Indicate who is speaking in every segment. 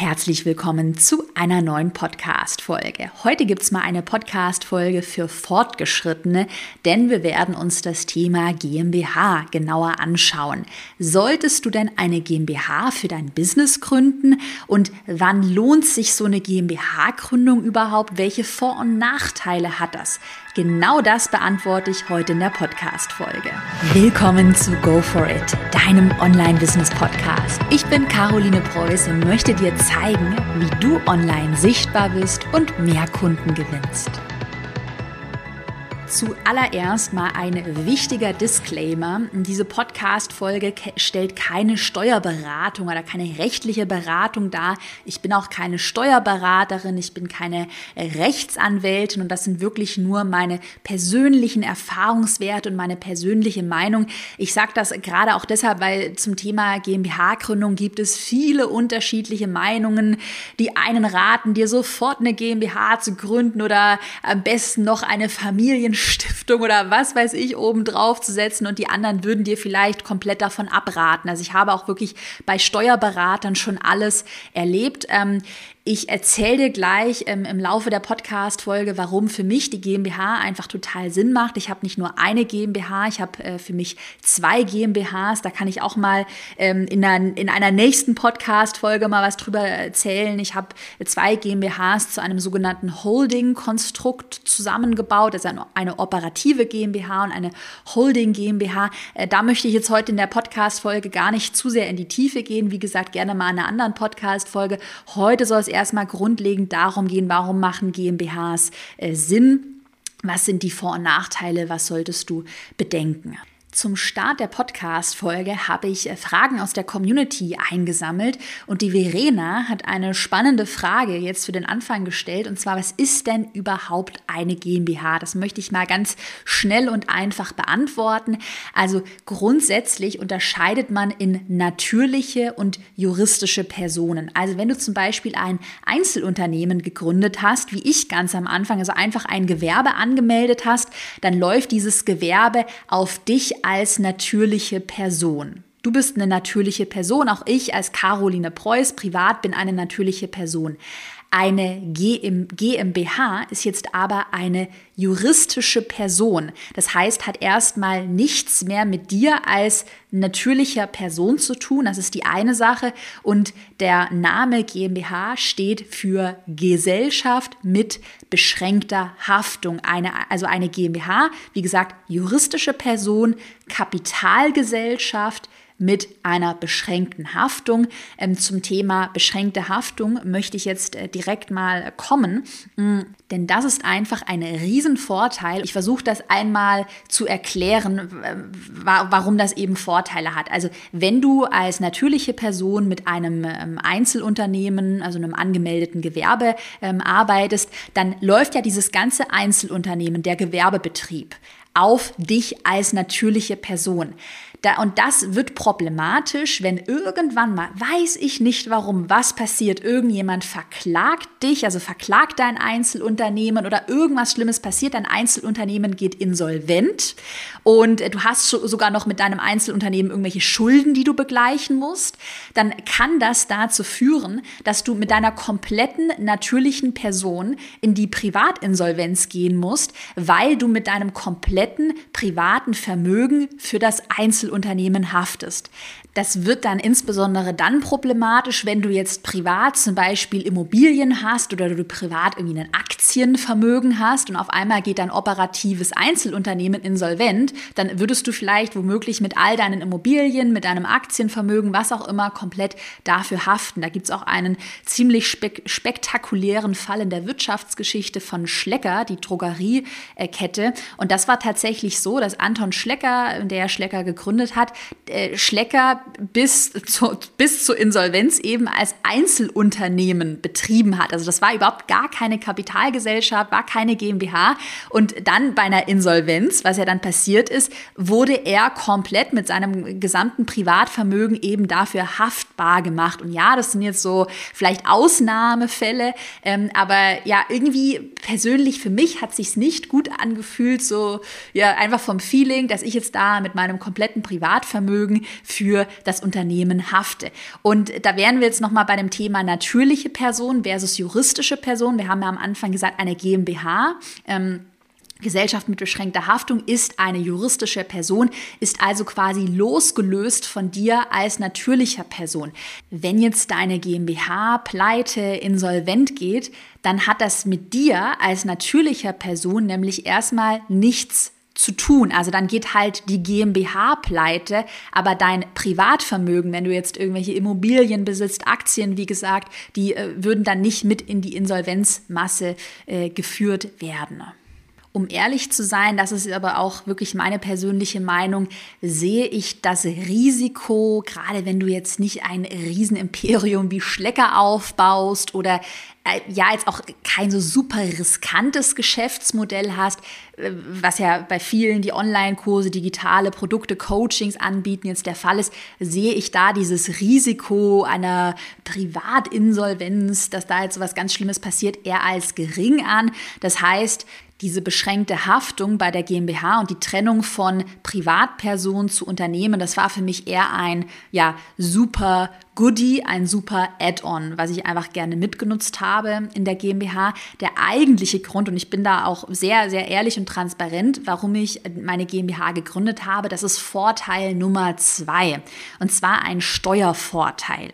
Speaker 1: Herzlich willkommen zu einer neuen Podcast-Folge. Heute gibt es mal eine Podcast-Folge für Fortgeschrittene, denn wir werden uns das Thema GmbH genauer anschauen. Solltest du denn eine GmbH für dein Business gründen und wann lohnt sich so eine GmbH-Gründung überhaupt? Welche Vor- und Nachteile hat das? Genau das beantworte ich heute in der Podcast-Folge. Willkommen zu Go For It, deinem Online-Business-Podcast. Ich bin Caroline Preuß und möchte dir zeigen, wie du online sichtbar bist und mehr Kunden gewinnst. Zuallererst mal ein wichtiger Disclaimer. Diese Podcast-Folge stellt keine Steuerberatung oder keine rechtliche Beratung dar. Ich bin auch keine Steuerberaterin, ich bin keine Rechtsanwältin und das sind wirklich nur meine persönlichen Erfahrungswerte und meine persönliche Meinung. Ich sage das gerade auch deshalb, weil zum Thema GmbH-Gründung gibt es viele unterschiedliche Meinungen. Die einen raten dir sofort eine GmbH zu gründen oder am besten noch eine Familien Stiftung oder was weiß ich oben drauf zu setzen und die anderen würden dir vielleicht komplett davon abraten. Also ich habe auch wirklich bei Steuerberatern schon alles erlebt. Ähm, ich erzähle dir gleich ähm, im Laufe der Podcast-Folge, warum für mich die GmbH einfach total Sinn macht. Ich habe nicht nur eine GmbH, ich habe äh, für mich zwei GmbHs. Da kann ich auch mal ähm, in, einer, in einer nächsten Podcast-Folge mal was drüber erzählen. Ich habe zwei GmbHs zu einem sogenannten Holding-Konstrukt zusammengebaut. Ist eine, operative GmbH und eine Holding GmbH. Äh, da möchte ich jetzt heute in der Podcast-Folge gar nicht zu sehr in die Tiefe gehen. Wie gesagt, gerne mal in einer anderen Podcast-Folge. Heute soll es erstmal grundlegend darum gehen, warum machen GmbHs äh, Sinn? Was sind die Vor- und Nachteile? Was solltest du bedenken? Zum Start der Podcast-Folge habe ich äh, Fragen aus der Community eingesammelt und die Verena hat eine spannende Frage jetzt für den Anfang gestellt und zwar, was ist denn überhaupt eine GmbH? Das möchte ich mal ganz schnell und einfach beantworten. Also grundsätzlich unterscheidet man in natürliche und juristische Personen. Also wenn du zum Beispiel ein Einzelunternehmen gegründet hast, wie ich ganz am Anfang, also einfach ein Gewerbe angemeldet hast, dann läuft dieses Gewerbe auf dich als natürliche Person. Du bist eine natürliche Person, auch ich als Caroline Preuß privat bin eine natürliche Person. Eine GmbH ist jetzt aber eine juristische Person. Das heißt, hat erstmal nichts mehr mit dir als natürlicher Person zu tun. Das ist die eine Sache. Und der Name GmbH steht für Gesellschaft mit beschränkter Haftung. Eine, also eine GmbH, wie gesagt, juristische Person, Kapitalgesellschaft, mit einer beschränkten Haftung. Ähm, zum Thema beschränkte Haftung möchte ich jetzt äh, direkt mal kommen, mm, denn das ist einfach ein Riesenvorteil. Ich versuche das einmal zu erklären, warum das eben Vorteile hat. Also wenn du als natürliche Person mit einem ähm, Einzelunternehmen, also einem angemeldeten Gewerbe ähm, arbeitest, dann läuft ja dieses ganze Einzelunternehmen, der Gewerbebetrieb, auf dich als natürliche Person. Da, und das wird problematisch, wenn irgendwann mal, weiß ich nicht warum, was passiert, irgendjemand verklagt dich, also verklagt dein Einzelunternehmen oder irgendwas Schlimmes passiert, dein Einzelunternehmen geht insolvent und du hast sogar noch mit deinem Einzelunternehmen irgendwelche Schulden, die du begleichen musst, dann kann das dazu führen, dass du mit deiner kompletten natürlichen Person in die Privatinsolvenz gehen musst, weil du mit deinem kompletten privaten Vermögen für das Einzelunternehmen Einzelunternehmen haftest. Das wird dann insbesondere dann problematisch, wenn du jetzt privat zum Beispiel Immobilien hast oder du privat irgendwie ein Aktienvermögen hast und auf einmal geht dein operatives Einzelunternehmen insolvent, dann würdest du vielleicht womöglich mit all deinen Immobilien, mit deinem Aktienvermögen, was auch immer, komplett dafür haften. Da gibt es auch einen ziemlich spek spektakulären Fall in der Wirtschaftsgeschichte von Schlecker, die Drogeriekette. Und das war tatsächlich so, dass Anton Schlecker, der Schlecker gegründet hat, äh, Schlecker bis, zu, bis zur Insolvenz eben als Einzelunternehmen betrieben hat. Also das war überhaupt gar keine Kapitalgesellschaft, war keine GmbH. Und dann bei einer Insolvenz, was ja dann passiert ist, wurde er komplett mit seinem gesamten Privatvermögen eben dafür haftbar gemacht. Und ja, das sind jetzt so vielleicht Ausnahmefälle, ähm, aber ja, irgendwie persönlich für mich hat sich's nicht gut angefühlt, so ja, einfach vom Feeling, dass ich jetzt da mit meinem kompletten Privatvermögen für das Unternehmen hafte. Und da wären wir jetzt nochmal bei dem Thema natürliche Person versus juristische Person. Wir haben ja am Anfang gesagt, eine GmbH. Ähm, Gesellschaft mit beschränkter Haftung ist eine juristische Person, ist also quasi losgelöst von dir als natürlicher Person. Wenn jetzt deine GmbH pleite, insolvent geht, dann hat das mit dir als natürlicher Person nämlich erstmal nichts zu tun. Also dann geht halt die GmbH pleite, aber dein Privatvermögen, wenn du jetzt irgendwelche Immobilien besitzt, Aktien, wie gesagt, die äh, würden dann nicht mit in die Insolvenzmasse äh, geführt werden. Um ehrlich zu sein, das ist aber auch wirklich meine persönliche Meinung, sehe ich das Risiko, gerade wenn du jetzt nicht ein Riesenimperium wie Schlecker aufbaust oder äh, ja jetzt auch kein so super riskantes Geschäftsmodell hast, äh, was ja bei vielen, die Online-Kurse, digitale Produkte, Coachings anbieten, jetzt der Fall ist, sehe ich da dieses Risiko einer Privatinsolvenz, dass da jetzt was ganz Schlimmes passiert, eher als gering an. Das heißt, diese beschränkte Haftung bei der GmbH und die Trennung von Privatperson zu Unternehmen, das war für mich eher ein ja super Goodie, ein super Add-on, was ich einfach gerne mitgenutzt habe in der GmbH. Der eigentliche Grund, und ich bin da auch sehr, sehr ehrlich und transparent, warum ich meine GmbH gegründet habe, das ist Vorteil Nummer zwei. Und zwar ein Steuervorteil.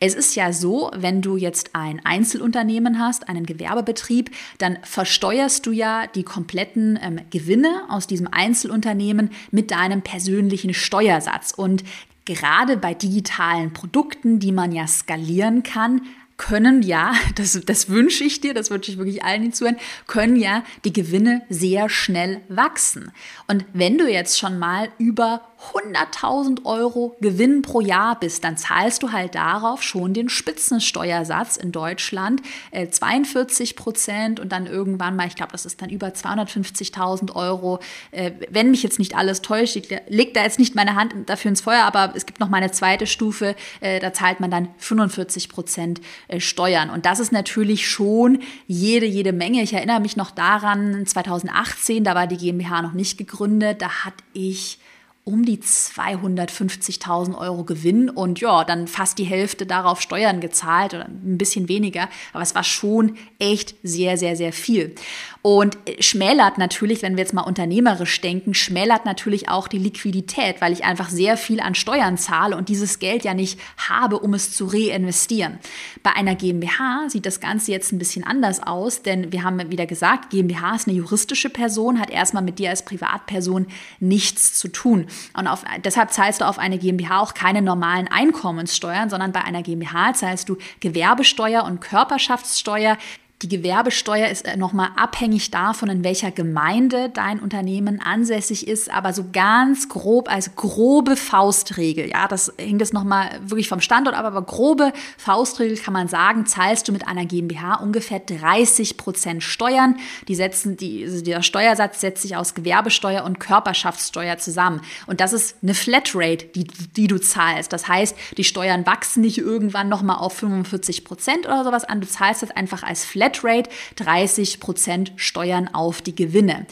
Speaker 1: Es ist ja so, wenn du jetzt ein Einzelunternehmen hast, einen Gewerbebetrieb, dann versteuerst du ja die kompletten ähm, Gewinne aus diesem Einzelunternehmen mit deinem persönlichen Steuersatz. Und gerade bei digitalen Produkten, die man ja skalieren kann, können ja, das, das wünsche ich dir, das wünsche ich wirklich allen, die zuhören, können ja die Gewinne sehr schnell wachsen. Und wenn du jetzt schon mal über 100.000 Euro Gewinn pro Jahr bist, dann zahlst du halt darauf schon den Spitzensteuersatz in Deutschland, äh, 42 Prozent und dann irgendwann mal, ich glaube, das ist dann über 250.000 Euro. Äh, wenn mich jetzt nicht alles täuscht, ich leg da jetzt nicht meine Hand dafür ins Feuer, aber es gibt noch mal eine zweite Stufe, äh, da zahlt man dann 45 Prozent äh, Steuern. Und das ist natürlich schon jede, jede Menge. Ich erinnere mich noch daran, 2018, da war die GmbH noch nicht gegründet, da hatte ich um die 250.000 Euro Gewinn und ja, dann fast die Hälfte darauf Steuern gezahlt oder ein bisschen weniger. Aber es war schon echt sehr, sehr, sehr viel. Und schmälert natürlich, wenn wir jetzt mal unternehmerisch denken, schmälert natürlich auch die Liquidität, weil ich einfach sehr viel an Steuern zahle und dieses Geld ja nicht habe, um es zu reinvestieren. Bei einer GmbH sieht das Ganze jetzt ein bisschen anders aus, denn wir haben wieder gesagt, GmbH ist eine juristische Person, hat erstmal mit dir als Privatperson nichts zu tun. Und auf, deshalb zahlst du auf eine GmbH auch keine normalen Einkommenssteuern, sondern bei einer GmbH zahlst du Gewerbesteuer und Körperschaftssteuer. Die Gewerbesteuer ist äh, nochmal abhängig davon, in welcher Gemeinde dein Unternehmen ansässig ist, aber so ganz grob als grobe Faustregel, ja, das hängt jetzt nochmal wirklich vom Standort ab, aber grobe Faustregel kann man sagen, zahlst du mit einer GmbH ungefähr 30 Prozent Steuern. Die setzen, die, also der Steuersatz setzt sich aus Gewerbesteuer und Körperschaftssteuer zusammen. Und das ist eine Flatrate, die, die du zahlst. Das heißt, die Steuern wachsen nicht irgendwann nochmal auf 45 Prozent oder sowas an. Du zahlst das einfach als Flatrate Flatrate 30 Prozent Steuern auf die Gewinne.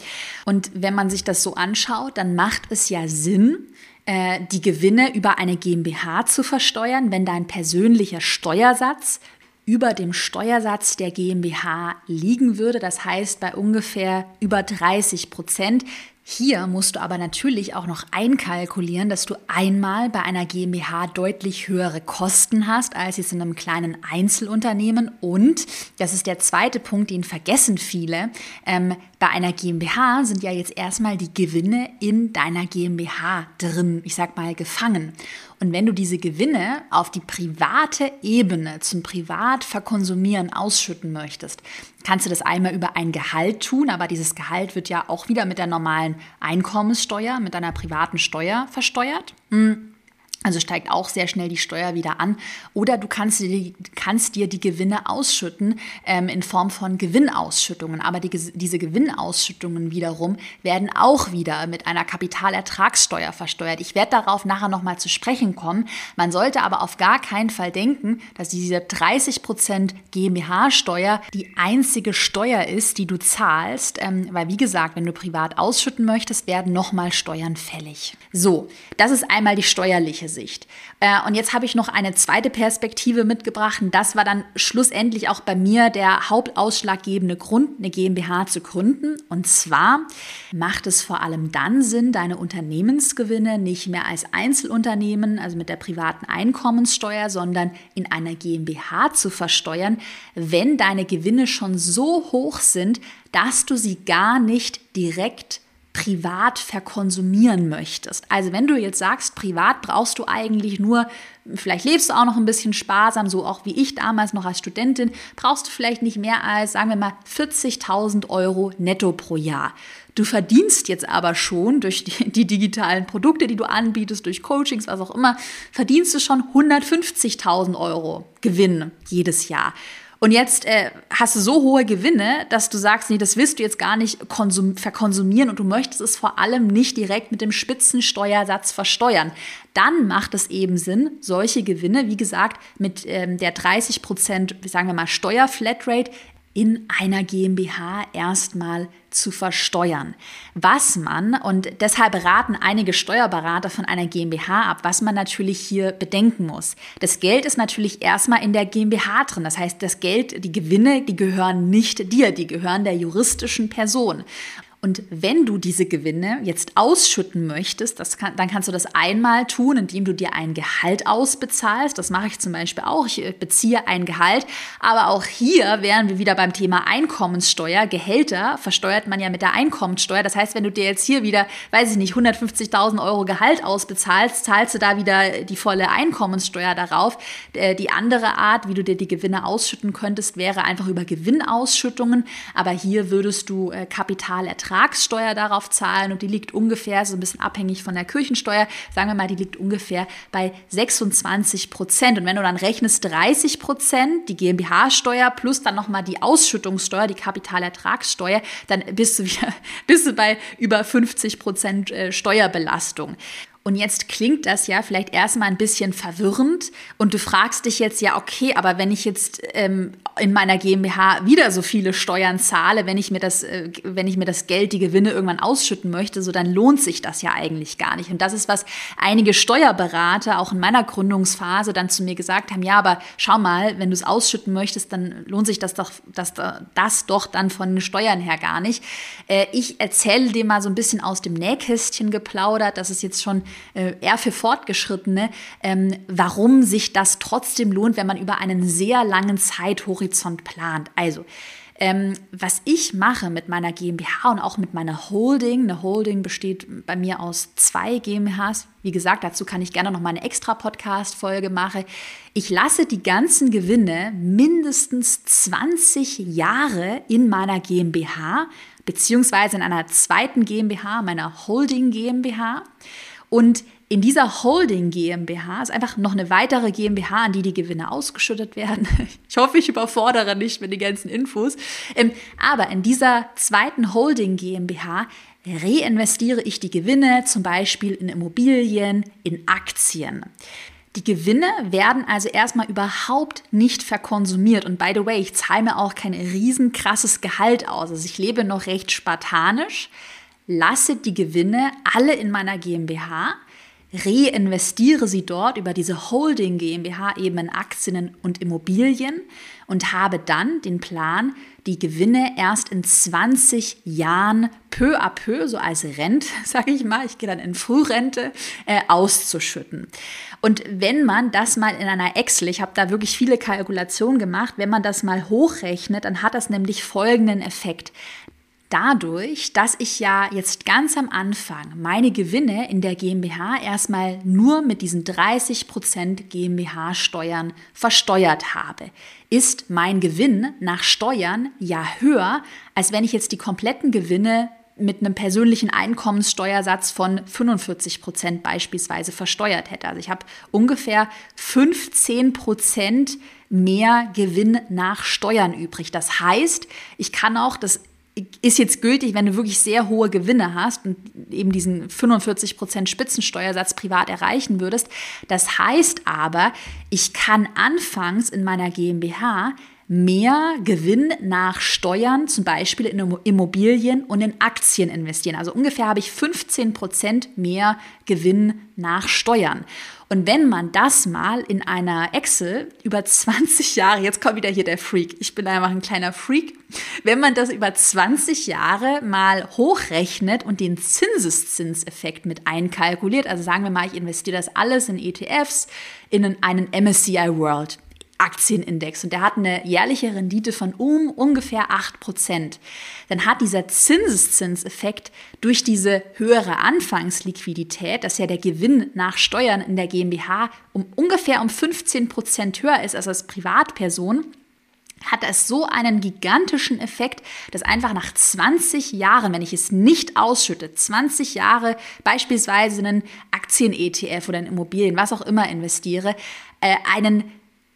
Speaker 1: Und wenn man sich das so anschaut, dann macht es ja Sinn, äh, die Gewinne über eine GmbH zu versteuern, wenn dein persönlicher Steuersatz über dem Steuersatz der GmbH liegen würde. Das heißt bei ungefähr über 30 Prozent. Hier musst du aber natürlich auch noch einkalkulieren, dass du einmal bei einer GmbH deutlich höhere Kosten hast als jetzt in einem kleinen Einzelunternehmen. Und, das ist der zweite Punkt, den vergessen viele, ähm, bei einer GmbH sind ja jetzt erstmal die Gewinne in deiner GmbH drin, ich sag mal gefangen. Und wenn du diese Gewinne auf die private Ebene zum Privatverkonsumieren ausschütten möchtest, kannst du das einmal über ein Gehalt tun, aber dieses Gehalt wird ja auch wieder mit der normalen Einkommenssteuer, mit deiner privaten Steuer versteuert. Hm. Also steigt auch sehr schnell die Steuer wieder an. Oder du kannst dir, kannst dir die Gewinne ausschütten ähm, in Form von Gewinnausschüttungen. Aber die, diese Gewinnausschüttungen wiederum werden auch wieder mit einer Kapitalertragssteuer versteuert. Ich werde darauf nachher nochmal zu sprechen kommen. Man sollte aber auf gar keinen Fall denken, dass diese 30% GmbH-Steuer die einzige Steuer ist, die du zahlst. Ähm, weil wie gesagt, wenn du privat ausschütten möchtest, werden nochmal Steuern fällig. So, das ist einmal die steuerliche Sicht. Äh, und jetzt habe ich noch eine zweite Perspektive mitgebracht. Und das war dann schlussendlich auch bei mir der hauptausschlaggebende Grund, eine GmbH zu gründen. Und zwar macht es vor allem dann Sinn, deine Unternehmensgewinne nicht mehr als Einzelunternehmen, also mit der privaten Einkommenssteuer, sondern in einer GmbH zu versteuern, wenn deine Gewinne schon so hoch sind, dass du sie gar nicht direkt privat verkonsumieren möchtest. Also wenn du jetzt sagst, privat brauchst du eigentlich nur, vielleicht lebst du auch noch ein bisschen sparsam, so auch wie ich damals noch als Studentin, brauchst du vielleicht nicht mehr als, sagen wir mal, 40.000 Euro netto pro Jahr. Du verdienst jetzt aber schon durch die, die, digitalen Produkte, die du anbietest, durch Coachings, was auch immer, verdienst du schon 150.000 Euro Gewinn jedes Jahr. Und jetzt äh, hast du so hohe Gewinne, dass du sagst, nee, das willst du jetzt gar nicht verkonsumieren und du möchtest es vor allem nicht direkt mit dem Spitzensteuersatz versteuern. Dann macht es eben Sinn, solche Gewinne, wie gesagt, mit ähm, der 30 Prozent, sagen wir mal, Steuerflatrate in einer GmbH erstmal zu versteuern. Was man, und deshalb raten einige Steuerberater von einer GmbH ab, was man natürlich hier bedenken muss. Das Geld ist natürlich erstmal in der GmbH drin. Das heißt, das Geld, die Gewinne, die gehören nicht dir, die gehören der juristischen Person. Und wenn du diese Gewinne jetzt ausschütten möchtest, kann, dann kannst du das einmal tun, indem du dir ein Gehalt ausbezahlst. Das mache ich zum Beispiel auch. Ich äh, beziehe ein Gehalt. Aber auch hier wären wir wieder beim Thema Einkommenssteuer. Gehälter versteuert man ja mit der Einkommenssteuer. Das heißt, wenn du dir jetzt hier wieder, weiß ich nicht, 150.000 Euro Gehalt ausbezahlst, zahlst du da wieder die volle Einkommenssteuer darauf. Äh, die andere Art, wie du dir die Gewinne ausschütten könntest, wäre einfach über Gewinnausschüttungen. Aber hier würdest du äh, Kapital ertragen Ertragssteuer darauf zahlen und die liegt ungefähr, so ein bisschen abhängig von der Kirchensteuer, sagen wir mal, die liegt ungefähr bei 26 Prozent. Und wenn du dann rechnest 30 Prozent, die GmbH-Steuer plus dann nochmal die Ausschüttungssteuer, die Kapitalertragssteuer, dann bist du wieder, bist du bei über 50 Prozent äh, Steuerbelastung. Und jetzt klingt das ja vielleicht erstmal ein bisschen verwirrend und du fragst dich jetzt ja, okay, aber wenn ich jetzt ähm, in meiner GmbH wieder so viele Steuern zahle, wenn ich mir das, äh, wenn ich mir das Geld, die Gewinne irgendwann ausschütten möchte, so dann lohnt sich das ja eigentlich gar nicht. Und das ist, was einige Steuerberater auch in meiner Gründungsphase dann zu mir gesagt haben, ja, aber schau mal, wenn du es ausschütten möchtest, dann lohnt sich das doch, das, das doch dann von den Steuern her gar nicht. Äh, ich erzähle dir mal so ein bisschen aus dem Nähkästchen geplaudert, dass es jetzt schon äh, eher für Fortgeschrittene, ähm, warum sich das trotzdem lohnt, wenn man über einen sehr langen Zeithorizont plant. Also, ähm, was ich mache mit meiner GmbH und auch mit meiner Holding, eine Holding besteht bei mir aus zwei GmbHs. Wie gesagt, dazu kann ich gerne noch mal eine extra Podcast-Folge machen. Ich lasse die ganzen Gewinne mindestens 20 Jahre in meiner GmbH beziehungsweise in einer zweiten GmbH, meiner Holding GmbH. Und in dieser Holding GmbH ist einfach noch eine weitere GmbH, an die die Gewinne ausgeschüttet werden. Ich hoffe, ich überfordere nicht mit den ganzen Infos. Ähm, aber in dieser zweiten Holding GmbH reinvestiere ich die Gewinne zum Beispiel in Immobilien, in Aktien. Die Gewinne werden also erstmal überhaupt nicht verkonsumiert. Und by the way, ich zahle mir auch kein riesenkrasses Gehalt aus. Also ich lebe noch recht spartanisch lasse die Gewinne alle in meiner GmbH, reinvestiere sie dort über diese Holding GmbH eben in Aktien und Immobilien und habe dann den Plan, die Gewinne erst in 20 Jahren peu à peu, so als Rente, sage ich mal, ich gehe dann in Frührente, äh, auszuschütten. Und wenn man das mal in einer Excel, ich habe da wirklich viele Kalkulationen gemacht, wenn man das mal hochrechnet, dann hat das nämlich folgenden Effekt dadurch, dass ich ja jetzt ganz am Anfang meine Gewinne in der GmbH erstmal nur mit diesen 30% GmbH-Steuern versteuert habe, ist mein Gewinn nach Steuern ja höher, als wenn ich jetzt die kompletten Gewinne mit einem persönlichen Einkommenssteuersatz von 45 Prozent beispielsweise versteuert hätte. Also ich habe ungefähr 15 Prozent mehr Gewinn nach Steuern übrig. Das heißt, ich kann auch, das ist jetzt gültig, wenn du wirklich sehr hohe Gewinne hast und eben diesen 45 Prozent Spitzensteuersatz privat erreichen würdest. Das heißt aber, ich kann anfangs in meiner GmbH mehr Gewinn nach Steuern, zum Beispiel in Immobilien und in Aktien investieren. Also ungefähr habe ich 15 Prozent mehr Gewinn nach Steuern. Und wenn man das mal in einer Excel über 20 Jahre, jetzt kommt wieder hier der Freak, ich bin einfach ein kleiner Freak, wenn man das über 20 Jahre mal hochrechnet und den Zinseszinseffekt mit einkalkuliert, also sagen wir mal, ich investiere das alles in ETFs, in einen MSCI World. Aktienindex. Und der hat eine jährliche Rendite von um ungefähr 8%, dann hat dieser Zinseszinseffekt durch diese höhere Anfangsliquidität, dass ja der Gewinn nach Steuern in der GmbH um ungefähr um 15% höher ist als als Privatperson, hat es so einen gigantischen Effekt, dass einfach nach 20 Jahren, wenn ich es nicht ausschütte, 20 Jahre beispielsweise in einen Aktien-ETF oder in Immobilien, was auch immer investiere, äh, einen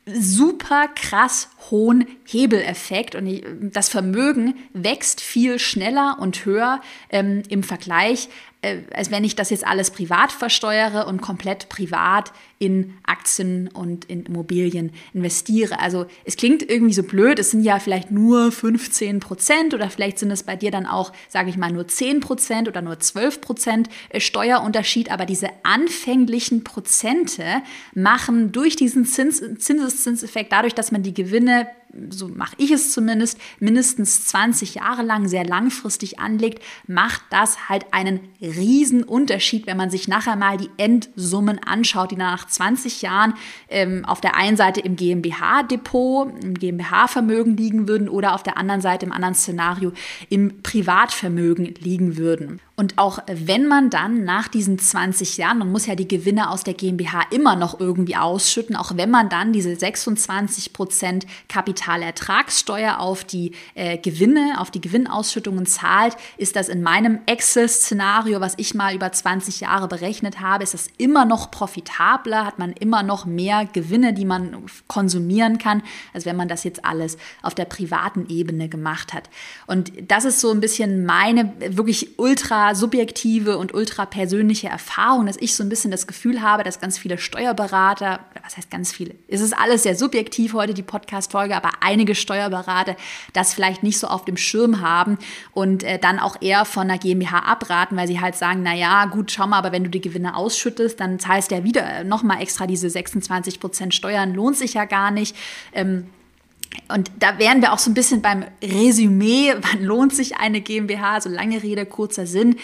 Speaker 1: super krass hohen Hebeleffekt und das Vermögen wächst viel schneller und höher ähm, im Vergleich äh, als wenn ich das jetzt alles privat versteuere und komplett privat in Aktien und in Immobilien investiere. Also es klingt irgendwie so blöd, es sind ja vielleicht nur 15 Prozent oder vielleicht sind es bei dir dann auch, sage ich mal, nur 10 Prozent oder nur 12 Prozent äh, Steuerunterschied, aber diese anfänglichen Prozente machen durch diesen Zins, Zinseszinseffekt, dadurch, dass man die Gewinne the so mache ich es zumindest, mindestens 20 Jahre lang sehr langfristig anlegt, macht das halt einen riesen Unterschied, wenn man sich nachher mal die Endsummen anschaut, die nach 20 Jahren ähm, auf der einen Seite im GmbH-Depot, im GmbH-Vermögen liegen würden oder auf der anderen Seite im anderen Szenario im Privatvermögen liegen würden. Und auch wenn man dann nach diesen 20 Jahren, man muss ja die Gewinne aus der GmbH immer noch irgendwie ausschütten, auch wenn man dann diese 26 Prozent Kapitalertragssteuer auf die äh, Gewinne, auf die Gewinnausschüttungen zahlt, ist das in meinem Excel-Szenario, was ich mal über 20 Jahre berechnet habe, ist das immer noch profitabler, hat man immer noch mehr Gewinne, die man konsumieren kann, als wenn man das jetzt alles auf der privaten Ebene gemacht hat. Und das ist so ein bisschen meine wirklich ultra subjektive und ultra persönliche Erfahrung, dass ich so ein bisschen das Gefühl habe, dass ganz viele Steuerberater, was heißt ganz viele, es ist alles sehr subjektiv heute, die Podcast-Folge, aber einige Steuerberater das vielleicht nicht so auf dem Schirm haben und äh, dann auch eher von der GmbH abraten, weil sie halt sagen, na ja, gut, schau mal, aber wenn du die Gewinne ausschüttest, dann zahlst du ja wieder äh, nochmal extra diese 26 Prozent Steuern, lohnt sich ja gar nicht. Ähm, und da wären wir auch so ein bisschen beim Resümee, wann lohnt sich eine GmbH, so lange Rede, kurzer Sinn.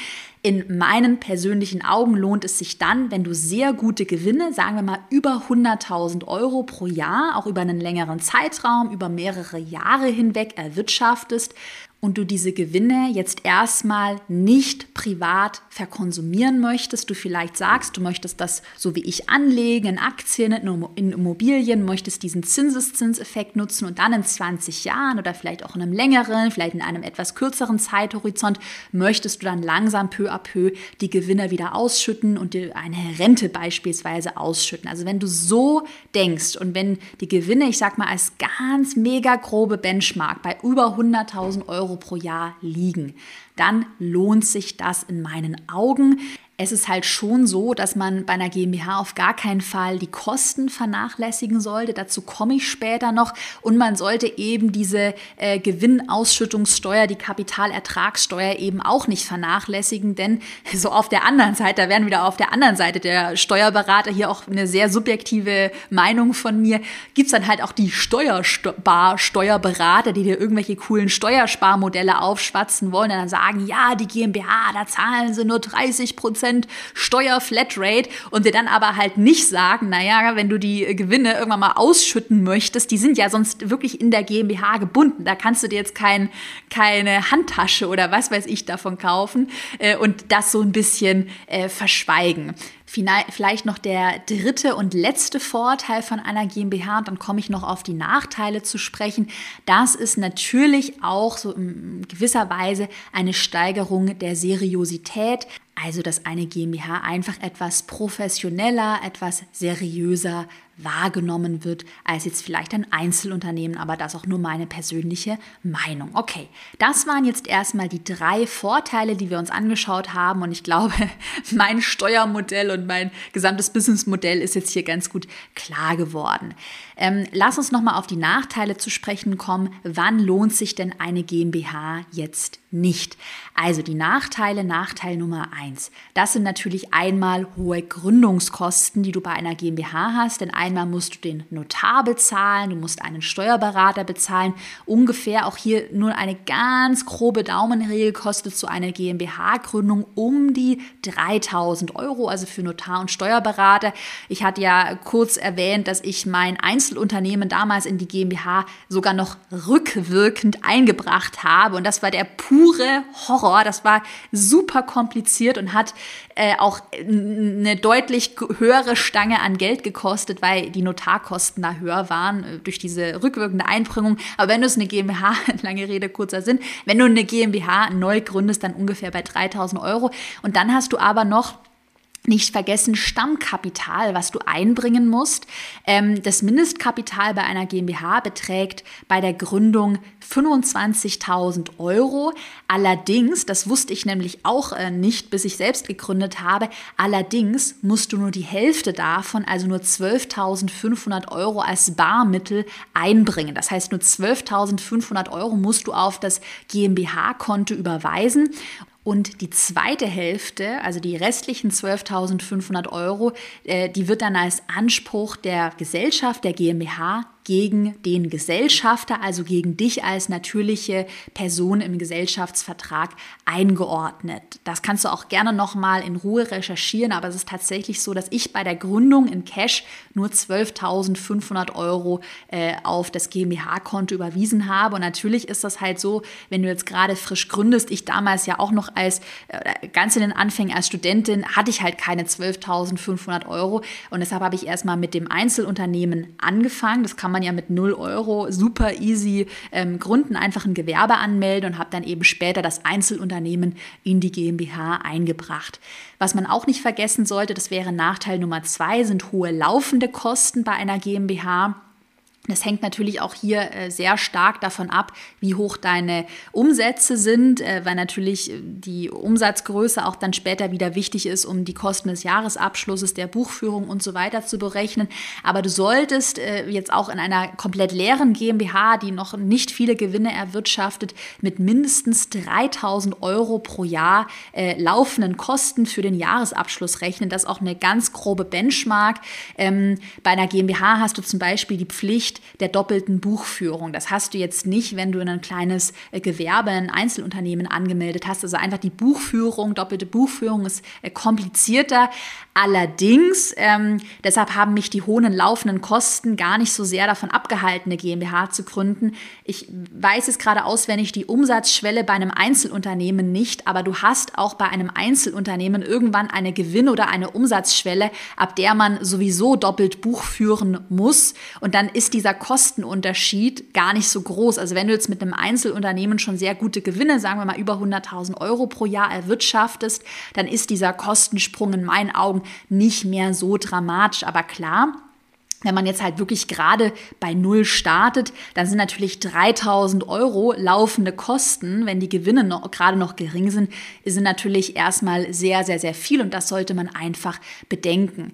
Speaker 1: In meinen persönlichen Augen lohnt es sich dann, wenn du sehr gute Gewinne, sagen wir mal über 100.000 Euro pro Jahr, auch über einen längeren Zeitraum, über mehrere Jahre hinweg erwirtschaftest und du diese Gewinne jetzt erstmal nicht privat verkonsumieren möchtest, du vielleicht sagst, du möchtest das so wie ich anlegen in Aktien, in Immobilien, möchtest diesen Zinseszinseffekt nutzen und dann in 20 Jahren oder vielleicht auch in einem längeren, vielleicht in einem etwas kürzeren Zeithorizont, möchtest du dann langsam peu à peu die Gewinne wieder ausschütten und dir eine Rente beispielsweise ausschütten. Also wenn du so denkst und wenn die Gewinne, ich sag mal als ganz mega grobe Benchmark bei über 100.000 Euro Euro pro Jahr liegen, dann lohnt sich das in meinen Augen es ist halt schon so, dass man bei einer GmbH auf gar keinen Fall die Kosten vernachlässigen sollte. Dazu komme ich später noch. Und man sollte eben diese äh, Gewinnausschüttungssteuer, die Kapitalertragssteuer eben auch nicht vernachlässigen. Denn so auf der anderen Seite, da werden wieder auf der anderen Seite der Steuerberater hier auch eine sehr subjektive Meinung von mir, gibt es dann halt auch die Steuerbar-Steuerberater, die dir irgendwelche coolen Steuersparmodelle aufschwatzen wollen und dann sagen, ja, die GmbH, da zahlen sie nur 30 Prozent Prozent Steuer-Flatrate und dir dann aber halt nicht sagen, naja, wenn du die Gewinne irgendwann mal ausschütten möchtest, die sind ja sonst wirklich in der GmbH gebunden. Da kannst du dir jetzt kein, keine Handtasche oder was weiß ich davon kaufen äh, und das so ein bisschen äh, verschweigen. Vielleicht noch der dritte und letzte Vorteil von einer GmbH, und dann komme ich noch auf die Nachteile zu sprechen. Das ist natürlich auch so in gewisser Weise eine Steigerung der Seriosität. Also, dass eine GmbH einfach etwas professioneller, etwas seriöser wahrgenommen wird als jetzt vielleicht ein Einzelunternehmen, aber das auch nur meine persönliche Meinung. Okay, das waren jetzt erstmal die drei Vorteile, die wir uns angeschaut haben und ich glaube, mein Steuermodell und mein gesamtes Businessmodell ist jetzt hier ganz gut klar geworden. Ähm, lass uns nochmal auf die Nachteile zu sprechen kommen. Wann lohnt sich denn eine GmbH jetzt nicht? Also die Nachteile, Nachteil Nummer eins. Das sind natürlich einmal hohe Gründungskosten, die du bei einer GmbH hast, denn einmal musst du den Notar bezahlen, du musst einen Steuerberater bezahlen. Ungefähr auch hier nur eine ganz grobe Daumenregel kostet so eine GmbH-Gründung um die 3000 Euro, also für Notar und Steuerberater. Ich hatte ja kurz erwähnt, dass ich mein Einzelunternehmen damals in die GmbH sogar noch rückwirkend eingebracht habe und das war der pure Horror. Das war super kompliziert und hat äh, auch eine deutlich höhere Stange an Geld gekostet, weil die Notarkosten da höher waren äh, durch diese rückwirkende Einbringung. Aber wenn du es eine GmbH, lange Rede, kurzer Sinn, wenn du eine GmbH neu gründest, dann ungefähr bei 3000 Euro. Und dann hast du aber noch nicht vergessen Stammkapital, was du einbringen musst. Ähm, das Mindestkapital bei einer GmbH beträgt bei der Gründung 25.000 Euro. Allerdings, das wusste ich nämlich auch äh, nicht, bis ich selbst gegründet habe, allerdings musst du nur die Hälfte davon, also nur 12.500 Euro als Barmittel einbringen. Das heißt, nur 12.500 Euro musst du auf das GmbH-Konto überweisen. Und die zweite Hälfte, also die restlichen 12.500 Euro, äh, die wird dann als Anspruch der Gesellschaft, der GmbH, gegen den Gesellschafter, also gegen dich als natürliche Person im Gesellschaftsvertrag eingeordnet. Das kannst du auch gerne nochmal in Ruhe recherchieren, aber es ist tatsächlich so, dass ich bei der Gründung in Cash nur 12.500 Euro äh, auf das GmbH-Konto überwiesen habe. Und natürlich ist das halt so, wenn du jetzt gerade frisch gründest, ich damals ja auch noch als äh, ganz in den Anfängen als Studentin hatte ich halt keine 12.500 Euro und deshalb habe ich erstmal mit dem Einzelunternehmen angefangen. Das kann man ja mit 0 Euro super easy ähm, gründen, einfach ein Gewerbe anmelden und habe dann eben später das Einzelunternehmen in die GmbH eingebracht. Was man auch nicht vergessen sollte, das wäre Nachteil Nummer zwei, sind hohe laufende Kosten bei einer GmbH. Das hängt natürlich auch hier äh, sehr stark davon ab, wie hoch deine Umsätze sind, äh, weil natürlich äh, die Umsatzgröße auch dann später wieder wichtig ist, um die Kosten des Jahresabschlusses, der Buchführung und so weiter zu berechnen. Aber du solltest jetzt auch in einer komplett leeren GmbH, die noch nicht viele Gewinne erwirtschaftet, mit mindestens 3000 Euro pro Jahr laufenden Kosten für den Jahresabschluss rechnen. Das ist auch eine ganz grobe Benchmark. Ähm, bei einer GmbH hast du zum Beispiel die Pflicht, Pflicht der doppelten Buchführung. Das hast du jetzt nicht, wenn du in ein kleines äh, Gewerbe, ein Einzelunternehmen angemeldet hast. Also einfach die Buchführung, doppelte Buchführung ist äh, komplizierter. Allerdings, ähm, deshalb haben mich die hohen laufenden Kosten gar nicht so sehr davon abgehalten, eine GmbH zu gründen. Ich weiß jetzt gerade auswendig die Umsatzschwelle bei einem Einzelunternehmen nicht, aber du hast auch bei einem Einzelunternehmen irgendwann eine Gewinn- oder eine Umsatzschwelle, ab der man sowieso doppelt buchführen muss. Und dann ist dieser Kostenunterschied gar nicht so groß. Also wenn du jetzt mit einem Einzelunternehmen schon sehr gute Gewinne, sagen wir mal über 100.000 Euro pro Jahr erwirtschaftest, dann ist dieser Kostensprung in meinen Augen nicht mehr so dramatisch. Aber klar, wenn man jetzt halt wirklich gerade bei Null startet, dann sind natürlich 3000 Euro laufende Kosten, wenn die Gewinne noch, gerade noch gering sind, sind natürlich erstmal sehr, sehr, sehr viel und das sollte man einfach bedenken.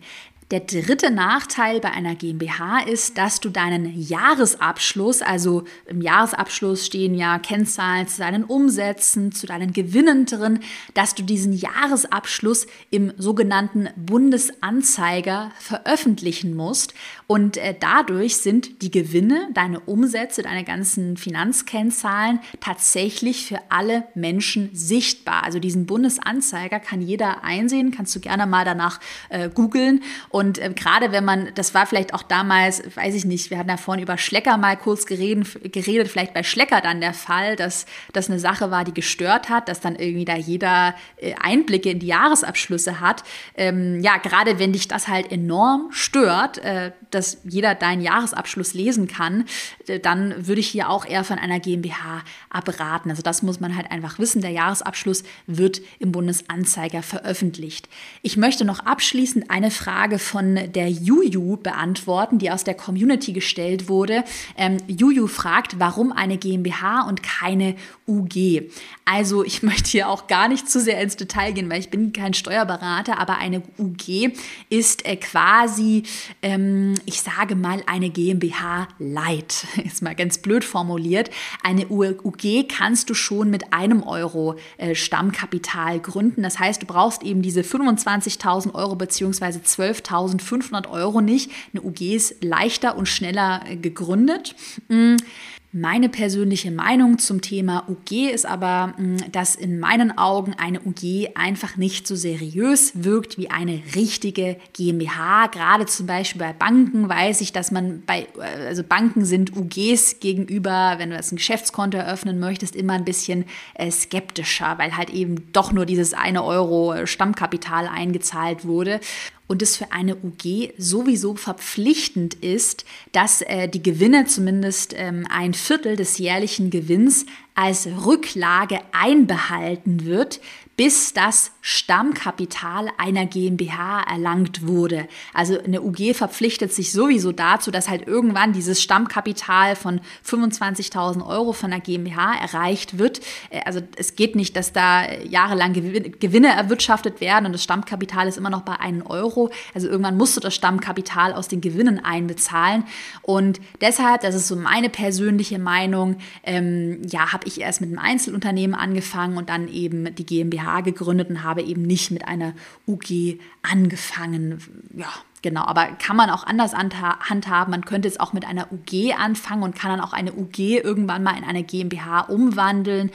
Speaker 1: Der dritte Nachteil bei einer GmbH ist, dass du deinen Jahresabschluss, also im Jahresabschluss stehen ja Kennzahlen zu deinen Umsätzen, zu deinen Gewinnen drin, dass du diesen Jahresabschluss im sogenannten Bundesanzeiger veröffentlichen musst. Und äh, dadurch sind die Gewinne, deine Umsätze, deine ganzen Finanzkennzahlen tatsächlich für alle Menschen sichtbar. Also diesen Bundesanzeiger kann jeder einsehen, kannst du gerne mal danach äh, googeln. Äh, gerade wenn man, das war vielleicht auch damals, weiß ich nicht, wir hatten ja vorhin über Schlecker mal kurz geredet, geredet vielleicht bei Schlecker dann der Fall, dass das eine Sache war, die gestört hat, dass dann irgendwie da jeder äh, Einblicke in die Jahresabschlüsse hat. Ähm, ja, gerade wenn dich das halt enorm stört, äh, dass jeder deinen Jahresabschluss lesen kann, äh, dann würde ich hier auch eher von einer GmbH abraten. Also das muss man halt einfach wissen. Der Jahresabschluss wird im Bundesanzeiger veröffentlicht. Ich möchte noch abschließend eine Frage von der Juju beantworten, die aus der Community gestellt wurde. Ähm, Juju fragt, warum eine GmbH und keine UG? Also ich möchte hier auch gar nicht zu sehr ins Detail gehen, weil ich bin kein Steuerberater, aber eine UG ist äh, quasi, ähm, ich sage mal, eine GmbH light. Ist mal ganz blöd formuliert. Eine UG kannst du schon mit einem Euro äh, Stammkapital gründen. Das heißt, du brauchst eben diese 25.000 Euro bzw. 12.000 1500 Euro nicht. Eine UG ist leichter und schneller äh, gegründet. Mm, meine persönliche Meinung zum Thema UG ist aber, mm, dass in meinen Augen eine UG einfach nicht so seriös wirkt wie eine richtige GmbH. Gerade zum Beispiel bei Banken weiß ich, dass man bei, äh, also Banken sind UGs gegenüber, wenn du jetzt ein Geschäftskonto eröffnen möchtest, immer ein bisschen äh, skeptischer, weil halt eben doch nur dieses eine Euro Stammkapital eingezahlt wurde und es für eine UG sowieso verpflichtend ist, dass äh, die Gewinne zumindest ähm, ein Viertel des jährlichen Gewinns als Rücklage einbehalten wird, bis das Stammkapital einer GmbH erlangt wurde. Also eine UG verpflichtet sich sowieso dazu, dass halt irgendwann dieses Stammkapital von 25.000 Euro von der GmbH erreicht wird. Äh, also es geht nicht, dass da jahrelang Gewinne erwirtschaftet werden und das Stammkapital ist immer noch bei einem Euro. Also irgendwann musst du das Stammkapital aus den Gewinnen einbezahlen. Und deshalb, das ist so meine persönliche Meinung, ähm, ja, habe ich erst mit einem Einzelunternehmen angefangen und dann eben die GmbH gegründet und habe eben nicht mit einer UG angefangen. Ja, genau. Aber kann man auch anders handhaben. Man könnte es auch mit einer UG anfangen und kann dann auch eine UG irgendwann mal in eine GmbH umwandeln.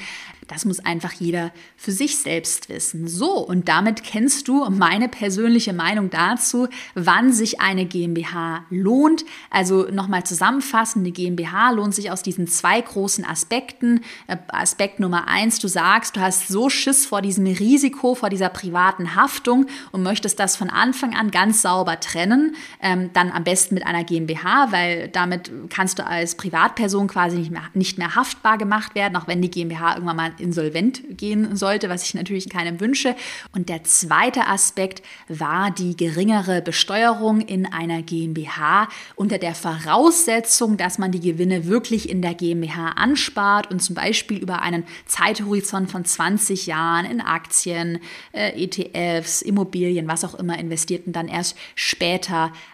Speaker 1: Das muss einfach jeder für sich selbst wissen. So, und damit kennst du meine persönliche Meinung dazu, wann sich eine GmbH lohnt. Also nochmal zusammenfassend, eine GmbH lohnt sich aus diesen zwei großen Aspekten. Äh, Aspekt Nummer eins, du sagst, du hast so Schiss vor diesem Risiko, vor dieser privaten Haftung und möchtest das von Anfang an ganz sauber trennen. Ähm, dann am besten mit einer GmbH, weil damit kannst du als Privatperson quasi nicht mehr, nicht mehr haftbar gemacht werden, auch wenn die GmbH irgendwann mal insolvent gehen sollte, was ich natürlich keinem wünsche. Und der zweite Aspekt war die geringere Besteuerung in einer GmbH unter der Voraussetzung, dass man die Gewinne wirklich in der GmbH anspart und zum Beispiel über einen Zeithorizont von 20 Jahren in Aktien, äh, ETFs, Immobilien, was auch immer investiert und dann erst später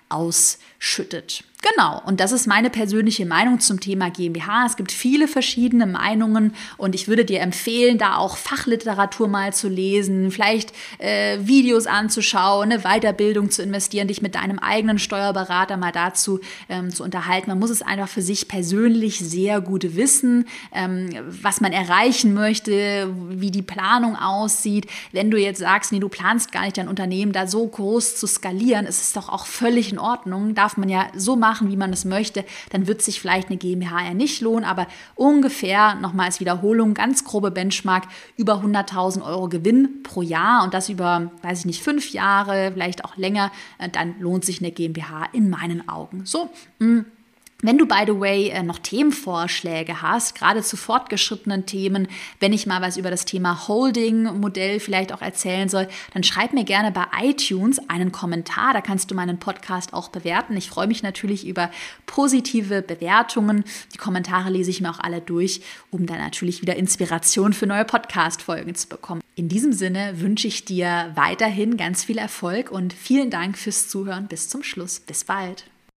Speaker 1: ausschüttet. Genau, und das ist meine persönliche Meinung zum Thema GmbH. Es gibt viele verschiedene Meinungen und ich würde dir empfehlen, da auch Fachliteratur mal zu lesen, vielleicht äh, Videos anzuschauen, eine Weiterbildung zu investieren, dich mit deinem eigenen Steuerberater mal dazu ähm, zu unterhalten. Man muss es einfach für sich persönlich sehr gut wissen, ähm, was man erreichen möchte, wie die Planung aussieht. Wenn du jetzt sagst, nee, du planst gar nicht dein Unternehmen da so groß zu skalieren, ist es doch auch völlig in Ordnung, darf man ja so machen machen, wie man es möchte, dann wird sich vielleicht eine GmbH ja nicht lohnen, aber ungefähr, nochmal als Wiederholung, ganz grobe Benchmark, über 100.000 Euro Gewinn pro Jahr und das über, weiß ich nicht, fünf Jahre, vielleicht auch länger, äh, dann lohnt sich eine GmbH in meinen Augen. So, mh. Wenn du, by the way, äh, noch Themenvorschläge hast, gerade zu fortgeschrittenen Themen, wenn ich mal was über das Thema Holding-Modell vielleicht auch erzählen soll, dann schreib mir gerne bei iTunes einen Kommentar. Da kannst du meinen Podcast auch bewerten. Ich freue mich natürlich über positive Bewertungen. Die Kommentare lese ich mir auch alle durch, um dann natürlich wieder Inspiration für neue Podcast-Folgen zu bekommen. In diesem Sinne wünsche ich dir weiterhin ganz viel Erfolg und vielen Dank fürs Zuhören bis zum Schluss. Bis bald.